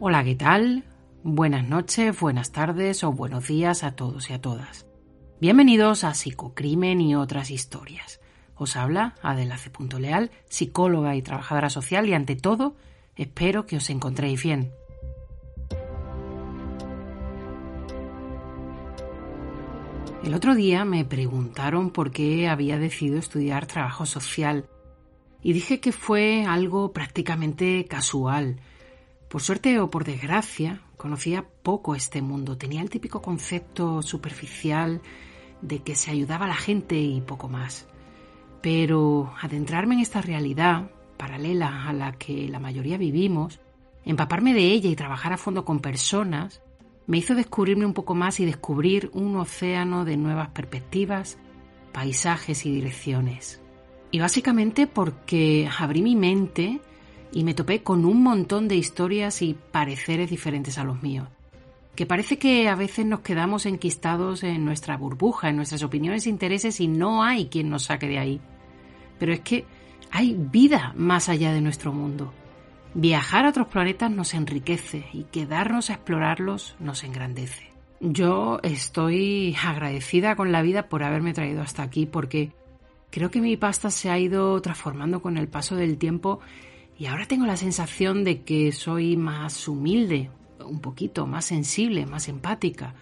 Hola, ¿qué tal? Buenas noches, buenas tardes o buenos días a todos y a todas. Bienvenidos a Psicocrimen y otras historias. Os habla Adela C. Leal, psicóloga y trabajadora social y ante todo, espero que os encontréis bien. El otro día me preguntaron por qué había decidido estudiar trabajo social y dije que fue algo prácticamente casual por suerte o por desgracia, conocía poco este mundo. Tenía el típico concepto superficial de que se ayudaba a la gente y poco más. Pero adentrarme en esta realidad, paralela a la que la mayoría vivimos, empaparme de ella y trabajar a fondo con personas, me hizo descubrirme un poco más y descubrir un océano de nuevas perspectivas, paisajes y direcciones. Y básicamente porque abrí mi mente y me topé con un montón de historias y pareceres diferentes a los míos. Que parece que a veces nos quedamos enquistados en nuestra burbuja, en nuestras opiniones e intereses y no hay quien nos saque de ahí. Pero es que hay vida más allá de nuestro mundo. Viajar a otros planetas nos enriquece y quedarnos a explorarlos nos engrandece. Yo estoy agradecida con la vida por haberme traído hasta aquí porque creo que mi pasta se ha ido transformando con el paso del tiempo y ahora tengo la sensación de que soy más humilde, un poquito más sensible, más empática.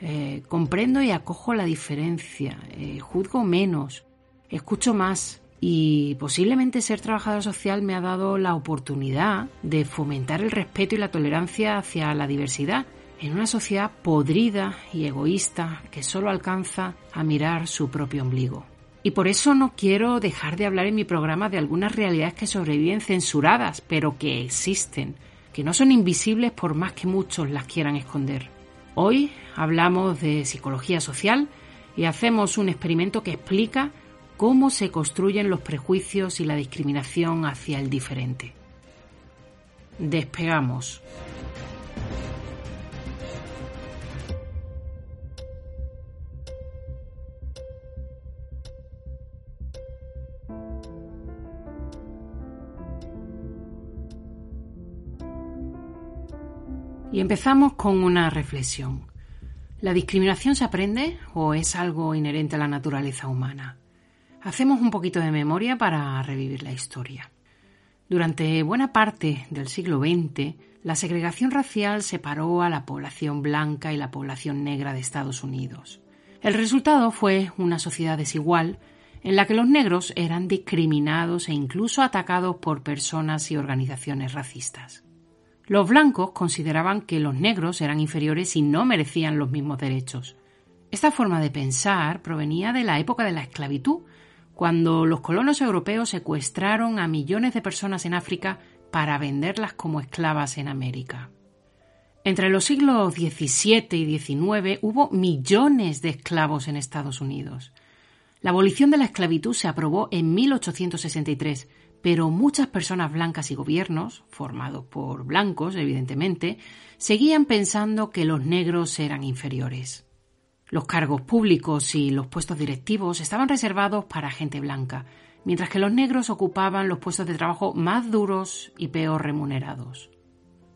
Eh, comprendo y acojo la diferencia, eh, juzgo menos, escucho más y posiblemente ser trabajador social me ha dado la oportunidad de fomentar el respeto y la tolerancia hacia la diversidad en una sociedad podrida y egoísta que solo alcanza a mirar su propio ombligo. Y por eso no quiero dejar de hablar en mi programa de algunas realidades que sobreviven censuradas, pero que existen, que no son invisibles por más que muchos las quieran esconder. Hoy hablamos de psicología social y hacemos un experimento que explica cómo se construyen los prejuicios y la discriminación hacia el diferente. Despegamos. Y empezamos con una reflexión. ¿La discriminación se aprende o es algo inherente a la naturaleza humana? Hacemos un poquito de memoria para revivir la historia. Durante buena parte del siglo XX, la segregación racial separó a la población blanca y la población negra de Estados Unidos. El resultado fue una sociedad desigual en la que los negros eran discriminados e incluso atacados por personas y organizaciones racistas. Los blancos consideraban que los negros eran inferiores y no merecían los mismos derechos. Esta forma de pensar provenía de la época de la esclavitud, cuando los colonos europeos secuestraron a millones de personas en África para venderlas como esclavas en América. Entre los siglos XVII y XIX hubo millones de esclavos en Estados Unidos. La abolición de la esclavitud se aprobó en 1863 pero muchas personas blancas y gobiernos, formados por blancos, evidentemente, seguían pensando que los negros eran inferiores. Los cargos públicos y los puestos directivos estaban reservados para gente blanca, mientras que los negros ocupaban los puestos de trabajo más duros y peor remunerados.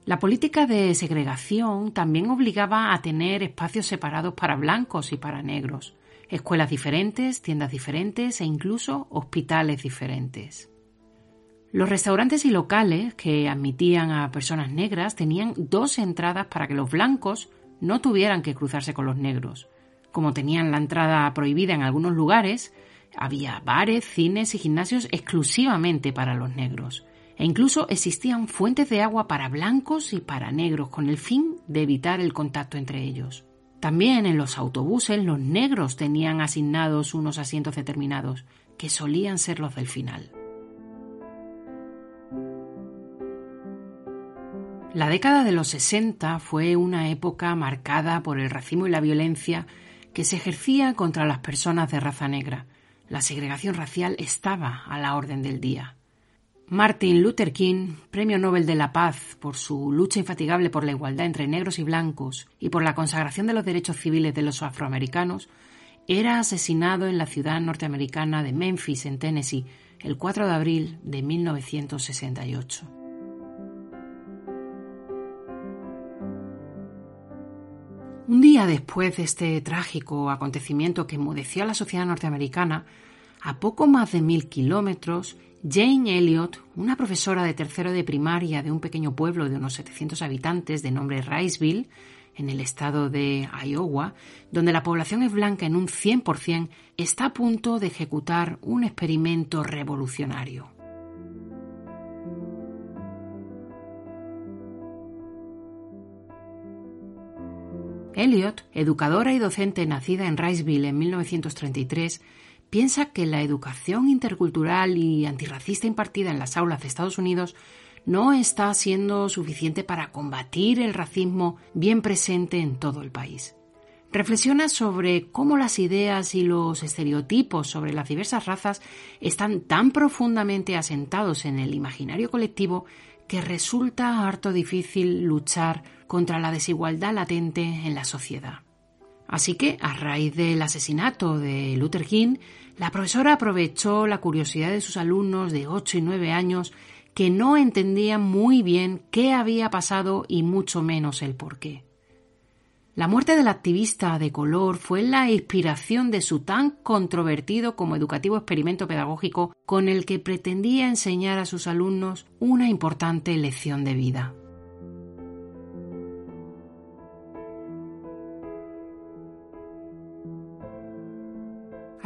La política de segregación también obligaba a tener espacios separados para blancos y para negros, escuelas diferentes, tiendas diferentes e incluso hospitales diferentes. Los restaurantes y locales que admitían a personas negras tenían dos entradas para que los blancos no tuvieran que cruzarse con los negros. Como tenían la entrada prohibida en algunos lugares, Había bares, cines y gimnasios exclusivamente para los negros. E incluso existían fuentes de agua para blancos y para negros con el fin de evitar el contacto entre ellos. También en los autobuses los negros tenían asignados unos asientos determinados, que solían ser los del final. La década de los 60 fue una época marcada por el racismo y la violencia que se ejercía contra las personas de raza negra. La segregación racial estaba a la orden del día. Martin Luther King, Premio Nobel de la Paz por su lucha infatigable por la igualdad entre negros y blancos y por la consagración de los derechos civiles de los afroamericanos, era asesinado en la ciudad norteamericana de Memphis, en Tennessee, el 4 de abril de 1968. Un día después de este trágico acontecimiento que enmudeció a la sociedad norteamericana, a poco más de mil kilómetros, Jane Elliott, una profesora de tercero de primaria de un pequeño pueblo de unos 700 habitantes de nombre Riceville, en el estado de Iowa, donde la población es blanca en un 100%, está a punto de ejecutar un experimento revolucionario. Elliot, educadora y docente nacida en Riceville en 1933, piensa que la educación intercultural y antirracista impartida en las aulas de Estados Unidos no está siendo suficiente para combatir el racismo bien presente en todo el país. Reflexiona sobre cómo las ideas y los estereotipos sobre las diversas razas están tan profundamente asentados en el imaginario colectivo que resulta harto difícil luchar contra la desigualdad latente en la sociedad. Así que, a raíz del asesinato de Luther King, la profesora aprovechó la curiosidad de sus alumnos de 8 y 9 años que no entendían muy bien qué había pasado y mucho menos el por qué. La muerte del activista de color fue la inspiración de su tan controvertido como educativo experimento pedagógico con el que pretendía enseñar a sus alumnos una importante lección de vida.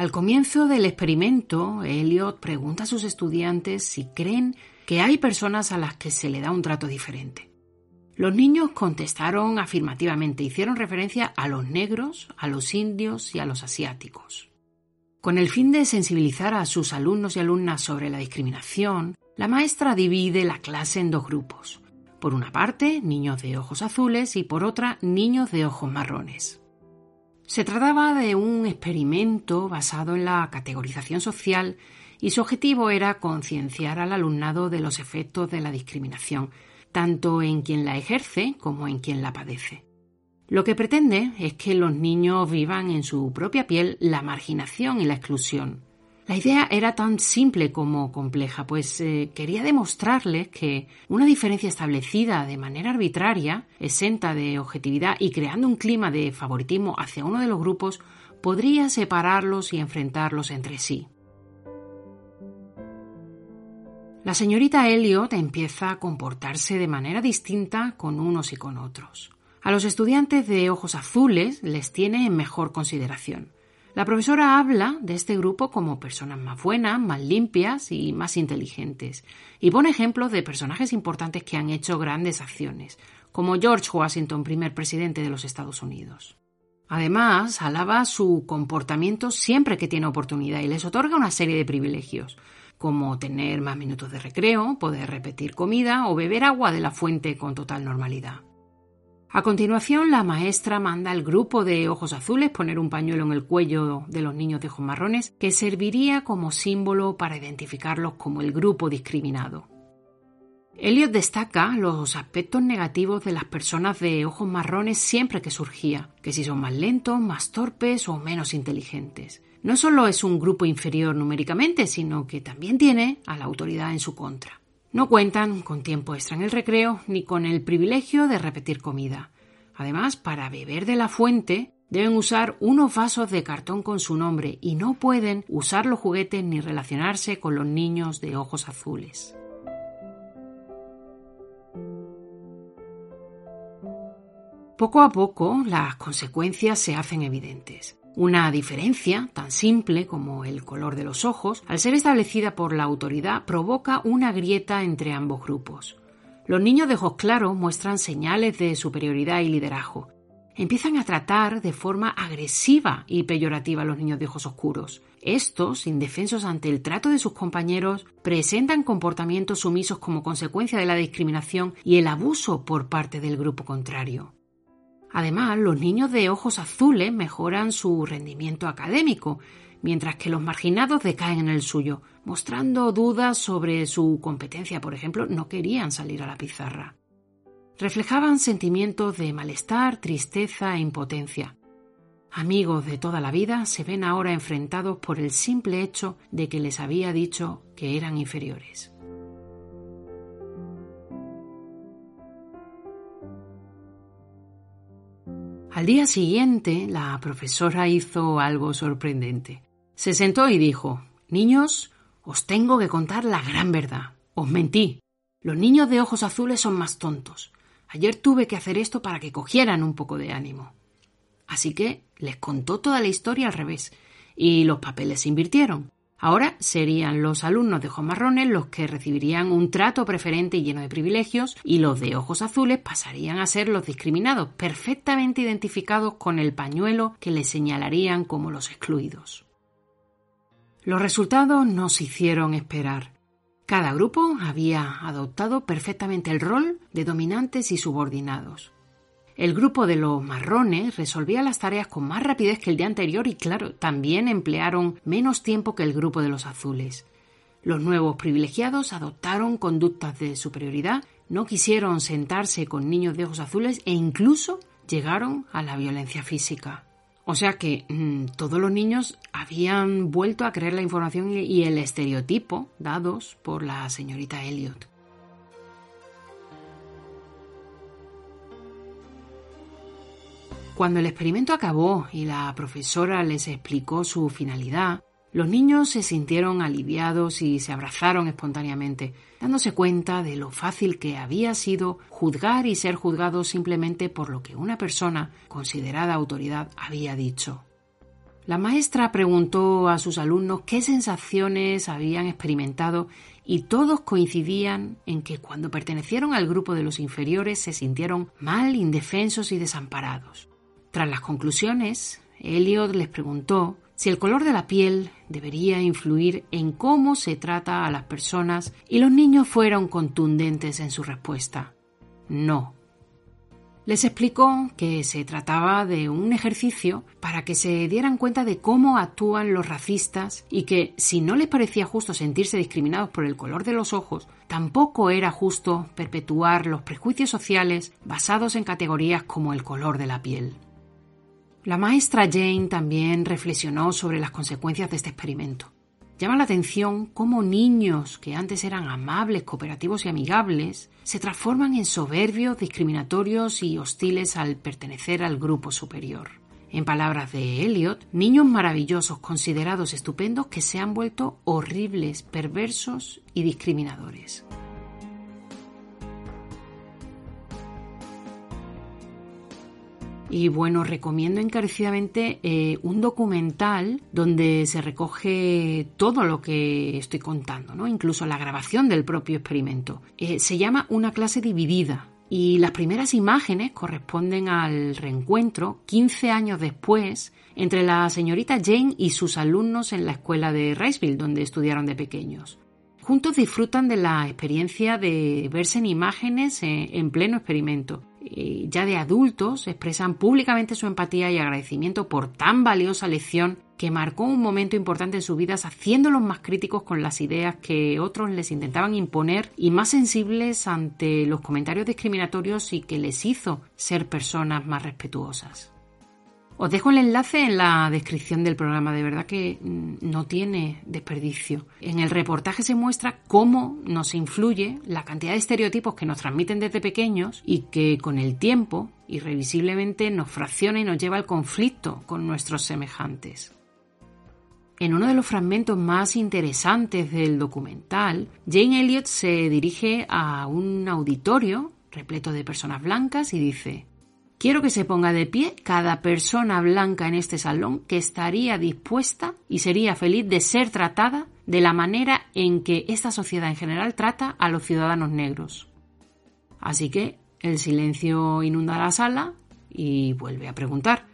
Al comienzo del experimento, Elliot pregunta a sus estudiantes si creen que hay personas a las que se le da un trato diferente. Los niños contestaron afirmativamente, hicieron referencia a los negros, a los indios y a los asiáticos. Con el fin de sensibilizar a sus alumnos y alumnas sobre la discriminación, la maestra divide la clase en dos grupos. Por una parte, niños de ojos azules y por otra, niños de ojos marrones. Se trataba de un experimento basado en la categorización social y su objetivo era concienciar al alumnado de los efectos de la discriminación, tanto en quien la ejerce como en quien la padece. Lo que pretende es que los niños vivan en su propia piel la marginación y la exclusión. La idea era tan simple como compleja, pues eh, quería demostrarles que una diferencia establecida de manera arbitraria, exenta de objetividad y creando un clima de favoritismo hacia uno de los grupos, podría separarlos y enfrentarlos entre sí. La señorita Elliot empieza a comportarse de manera distinta con unos y con otros. A los estudiantes de ojos azules les tiene en mejor consideración. La profesora habla de este grupo como personas más buenas, más limpias y más inteligentes, y pone ejemplos de personajes importantes que han hecho grandes acciones, como George Washington, primer presidente de los Estados Unidos. Además, alaba su comportamiento siempre que tiene oportunidad y les otorga una serie de privilegios, como tener más minutos de recreo, poder repetir comida o beber agua de la fuente con total normalidad. A continuación, la maestra manda al grupo de ojos azules poner un pañuelo en el cuello de los niños de ojos marrones que serviría como símbolo para identificarlos como el grupo discriminado. Elliot destaca los aspectos negativos de las personas de ojos marrones siempre que surgía, que si son más lentos, más torpes o menos inteligentes no solo es un grupo inferior numéricamente, sino que también tiene a la autoridad en su contra. No cuentan con tiempo extra en el recreo ni con el privilegio de repetir comida. Además, para beber de la fuente deben usar unos vasos de cartón con su nombre y no pueden usar los juguetes ni relacionarse con los niños de ojos azules. Poco a poco las consecuencias se hacen evidentes. Una diferencia tan simple como el color de los ojos, al ser establecida por la autoridad, provoca una grieta entre ambos grupos. Los niños de ojos claros muestran señales de superioridad y liderazgo. Empiezan a tratar de forma agresiva y peyorativa a los niños de ojos oscuros. Estos, indefensos ante el trato de sus compañeros, presentan comportamientos sumisos como consecuencia de la discriminación y el abuso por parte del grupo contrario. Además, los niños de ojos azules mejoran su rendimiento académico, mientras que los marginados decaen en el suyo, mostrando dudas sobre su competencia, por ejemplo, no querían salir a la pizarra. Reflejaban sentimientos de malestar, tristeza e impotencia. Amigos de toda la vida se ven ahora enfrentados por el simple hecho de que les había dicho que eran inferiores. Al día siguiente, la profesora hizo algo sorprendente. Se sentó y dijo Niños, os tengo que contar la gran verdad. Os mentí. Los niños de ojos azules son más tontos. Ayer tuve que hacer esto para que cogieran un poco de ánimo. Así que les contó toda la historia al revés, y los papeles se invirtieron. Ahora serían los alumnos de ojos marrones los que recibirían un trato preferente y lleno de privilegios, y los de ojos azules pasarían a ser los discriminados, perfectamente identificados con el pañuelo que les señalarían como los excluidos. Los resultados no se hicieron esperar. Cada grupo había adoptado perfectamente el rol de dominantes y subordinados. El grupo de los marrones resolvía las tareas con más rapidez que el día anterior y, claro, también emplearon menos tiempo que el grupo de los azules. Los nuevos privilegiados adoptaron conductas de superioridad, no quisieron sentarse con niños de ojos azules e incluso llegaron a la violencia física. O sea que mm, todos los niños habían vuelto a creer la información y el estereotipo dados por la señorita Elliot. Cuando el experimento acabó y la profesora les explicó su finalidad, los niños se sintieron aliviados y se abrazaron espontáneamente, dándose cuenta de lo fácil que había sido juzgar y ser juzgados simplemente por lo que una persona considerada autoridad había dicho. La maestra preguntó a sus alumnos qué sensaciones habían experimentado y todos coincidían en que cuando pertenecieron al grupo de los inferiores se sintieron mal, indefensos y desamparados. Tras las conclusiones, Elliot les preguntó si el color de la piel debería influir en cómo se trata a las personas y los niños fueron contundentes en su respuesta. No. Les explicó que se trataba de un ejercicio para que se dieran cuenta de cómo actúan los racistas y que si no les parecía justo sentirse discriminados por el color de los ojos, tampoco era justo perpetuar los prejuicios sociales basados en categorías como el color de la piel. La maestra Jane también reflexionó sobre las consecuencias de este experimento. Llama la atención cómo niños que antes eran amables, cooperativos y amigables se transforman en soberbios, discriminatorios y hostiles al pertenecer al grupo superior. En palabras de Elliot, niños maravillosos considerados estupendos que se han vuelto horribles, perversos y discriminadores. Y bueno, recomiendo encarecidamente eh, un documental donde se recoge todo lo que estoy contando, ¿no? incluso la grabación del propio experimento. Eh, se llama Una clase dividida. Y las primeras imágenes corresponden al reencuentro 15 años después entre la señorita Jane y sus alumnos en la escuela de Riceville, donde estudiaron de pequeños. Juntos disfrutan de la experiencia de verse en imágenes en pleno experimento eh, ya de adultos expresan públicamente su empatía y agradecimiento por tan valiosa lección que marcó un momento importante en sus vidas haciéndolos más críticos con las ideas que otros les intentaban imponer y más sensibles ante los comentarios discriminatorios y que les hizo ser personas más respetuosas. Os dejo el enlace en la descripción del programa, de verdad que mm, no tiene desperdicio. En el reportaje se muestra cómo nos influye la cantidad de estereotipos que nos transmiten desde pequeños y que con el tiempo irrevisiblemente nos fracciona y nos lleva al conflicto con nuestros semejantes. En uno de los fragmentos más interesantes del documental, Jane Elliot se dirige a un auditorio repleto de personas blancas y dice Quiero que se ponga de pie cada persona blanca en este salón que estaría dispuesta y sería feliz de ser tratada de la manera en que esta sociedad en general trata a los ciudadanos negros. Así que el silencio inunda la sala y vuelve a preguntar.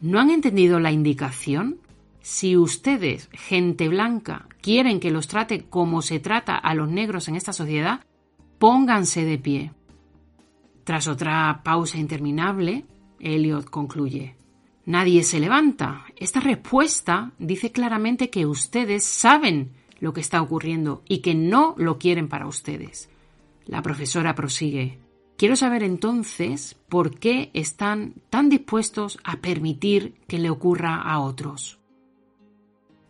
¿No han entendido la indicación? Si ustedes, gente blanca, quieren que los trate como se trata a los negros en esta sociedad, pónganse de pie. Tras otra pausa interminable, Elliot concluye. Nadie se levanta. Esta respuesta dice claramente que ustedes saben lo que está ocurriendo y que no lo quieren para ustedes. La profesora prosigue. Quiero saber entonces por qué están tan dispuestos a permitir que le ocurra a otros.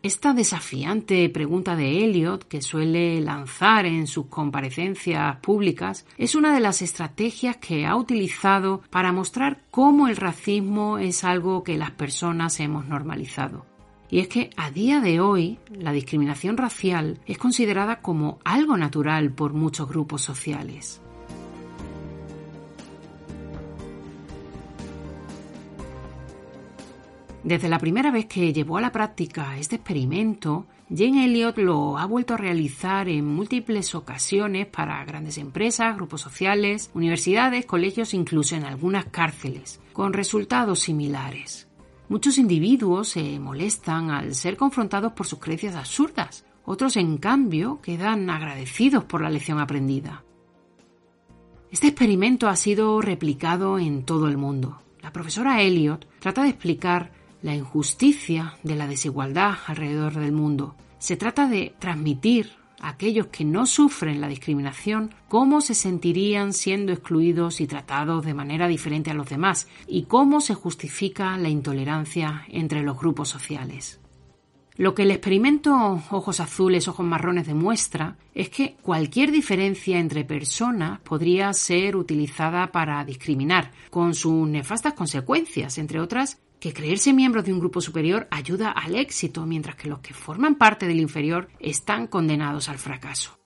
Esta desafiante pregunta de Elliot, que suele lanzar en sus comparecencias públicas, es una de las estrategias que ha utilizado para mostrar cómo el racismo es algo que las personas hemos normalizado. Y es que a día de hoy la discriminación racial es considerada como algo natural por muchos grupos sociales. Desde la primera vez que llevó a la práctica este experimento, Jane Elliot lo ha vuelto a realizar en múltiples ocasiones para grandes empresas, grupos sociales, universidades, colegios, incluso en algunas cárceles, con resultados similares. Muchos individuos se molestan al ser confrontados por sus creencias absurdas, otros en cambio quedan agradecidos por la lección aprendida. Este experimento ha sido replicado en todo el mundo. La profesora Elliot trata de explicar la injusticia de la desigualdad alrededor del mundo. Se trata de transmitir a aquellos que no sufren la discriminación cómo se sentirían siendo excluidos y tratados de manera diferente a los demás y cómo se justifica la intolerancia entre los grupos sociales. Lo que el experimento ojos azules, ojos marrones demuestra es que cualquier diferencia entre personas podría ser utilizada para discriminar, con sus nefastas consecuencias, entre otras que creerse miembro de un grupo superior ayuda al éxito, mientras que los que forman parte del inferior están condenados al fracaso.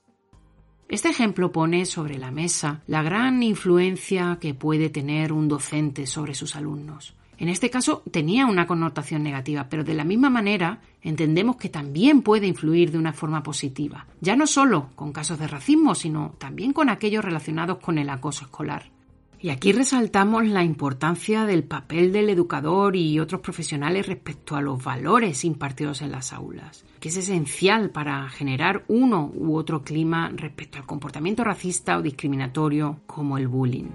Este ejemplo pone sobre la mesa la gran influencia que puede tener un docente sobre sus alumnos. En este caso tenía una connotación negativa, pero de la misma manera entendemos que también puede influir de una forma positiva, ya no solo con casos de racismo, sino también con aquellos relacionados con el acoso escolar. Y aquí resaltamos la importancia del papel del educador y otros profesionales respecto a los valores impartidos en las aulas, que es esencial para generar uno u otro clima respecto al comportamiento racista o discriminatorio como el bullying.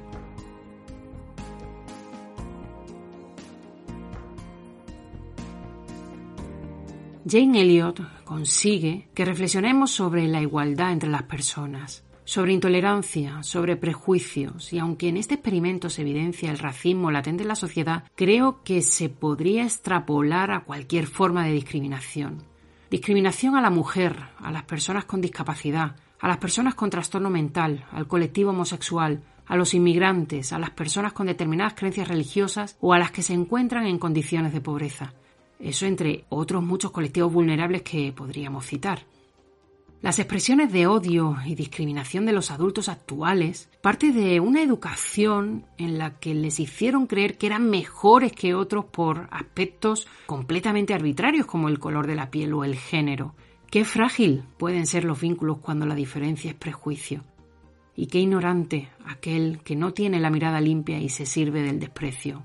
Jane Elliot consigue que reflexionemos sobre la igualdad entre las personas sobre intolerancia, sobre prejuicios, y aunque en este experimento se evidencia el racismo latente en la sociedad, creo que se podría extrapolar a cualquier forma de discriminación. Discriminación a la mujer, a las personas con discapacidad, a las personas con trastorno mental, al colectivo homosexual, a los inmigrantes, a las personas con determinadas creencias religiosas o a las que se encuentran en condiciones de pobreza. Eso entre otros muchos colectivos vulnerables que podríamos citar. Las expresiones de odio y discriminación de los adultos actuales parte de una educación en la que les hicieron creer que eran mejores que otros por aspectos completamente arbitrarios como el color de la piel o el género. Qué frágil pueden ser los vínculos cuando la diferencia es prejuicio. Y qué ignorante aquel que no tiene la mirada limpia y se sirve del desprecio.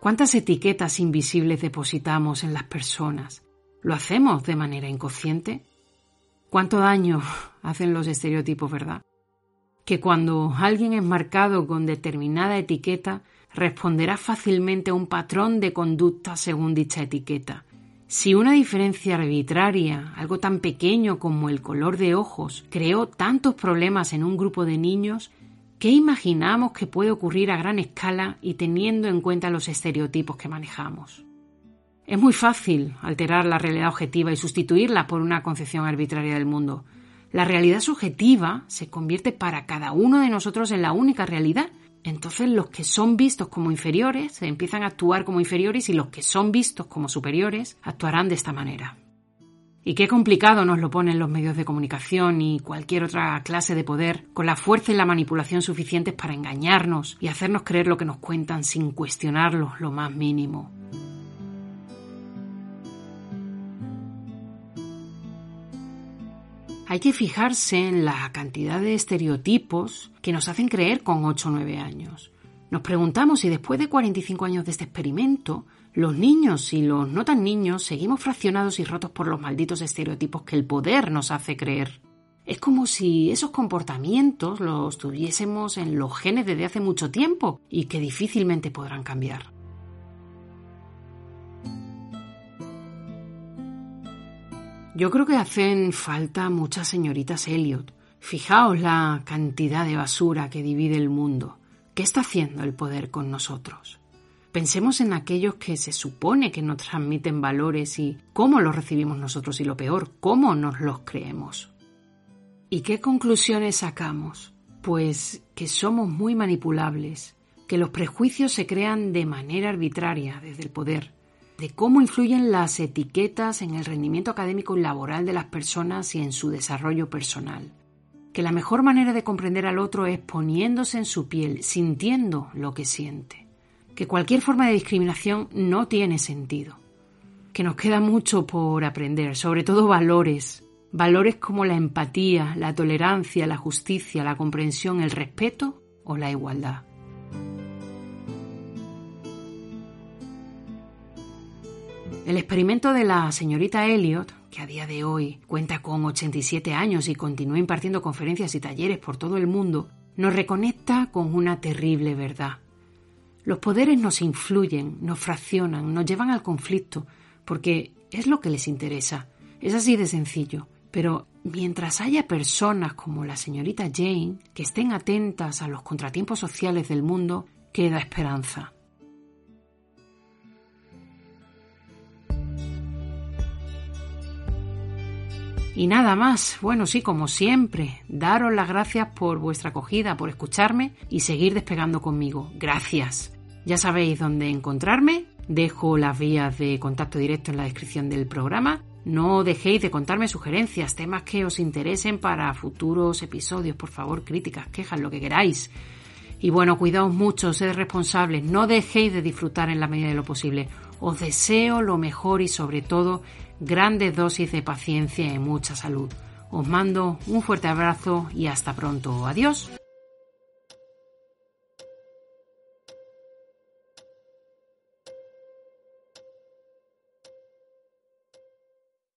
¿Cuántas etiquetas invisibles depositamos en las personas? ¿Lo hacemos de manera inconsciente? ¿Cuánto daño hacen los estereotipos, verdad? Que cuando alguien es marcado con determinada etiqueta, responderá fácilmente a un patrón de conducta según dicha etiqueta. Si una diferencia arbitraria, algo tan pequeño como el color de ojos, creó tantos problemas en un grupo de niños, ¿Qué imaginamos que puede ocurrir a gran escala y teniendo en cuenta los estereotipos que manejamos? Es muy fácil alterar la realidad objetiva y sustituirla por una concepción arbitraria del mundo. La realidad subjetiva se convierte para cada uno de nosotros en la única realidad. Entonces los que son vistos como inferiores empiezan a actuar como inferiores y los que son vistos como superiores actuarán de esta manera. Y qué complicado nos lo ponen los medios de comunicación y cualquier otra clase de poder, con la fuerza y la manipulación suficientes para engañarnos y hacernos creer lo que nos cuentan sin cuestionarlo lo más mínimo. Hay que fijarse en la cantidad de estereotipos que nos hacen creer con 8 o 9 años. Nos preguntamos si después de 45 años de este experimento, los niños y los no tan niños seguimos fraccionados y rotos por los malditos estereotipos que el poder nos hace creer. Es como si esos comportamientos los tuviésemos en los genes desde hace mucho tiempo y que difícilmente podrán cambiar. Yo creo que hacen falta muchas señoritas Elliot. Fijaos la cantidad de basura que divide el mundo. ¿Qué está haciendo el poder con nosotros? Pensemos en aquellos que se supone que nos transmiten valores y cómo los recibimos nosotros y lo peor, cómo nos los creemos. ¿Y qué conclusiones sacamos? Pues que somos muy manipulables, que los prejuicios se crean de manera arbitraria desde el poder, de cómo influyen las etiquetas en el rendimiento académico y laboral de las personas y en su desarrollo personal que la mejor manera de comprender al otro es poniéndose en su piel, sintiendo lo que siente, que cualquier forma de discriminación no tiene sentido, que nos queda mucho por aprender, sobre todo valores, valores como la empatía, la tolerancia, la justicia, la comprensión, el respeto o la igualdad. El experimento de la señorita Elliot que a día de hoy cuenta con 87 años y continúa impartiendo conferencias y talleres por todo el mundo, nos reconecta con una terrible verdad. Los poderes nos influyen, nos fraccionan, nos llevan al conflicto, porque es lo que les interesa. Es así de sencillo. Pero mientras haya personas como la señorita Jane que estén atentas a los contratiempos sociales del mundo, queda esperanza. Y nada más, bueno, sí, como siempre, daros las gracias por vuestra acogida, por escucharme y seguir despegando conmigo. Gracias. Ya sabéis dónde encontrarme, dejo las vías de contacto directo en la descripción del programa. No dejéis de contarme sugerencias, temas que os interesen para futuros episodios, por favor, críticas, quejas, lo que queráis. Y bueno, cuidaos mucho, sed responsables, no dejéis de disfrutar en la medida de lo posible. Os deseo lo mejor y sobre todo grandes dosis de paciencia y mucha salud. Os mando un fuerte abrazo y hasta pronto. Adiós.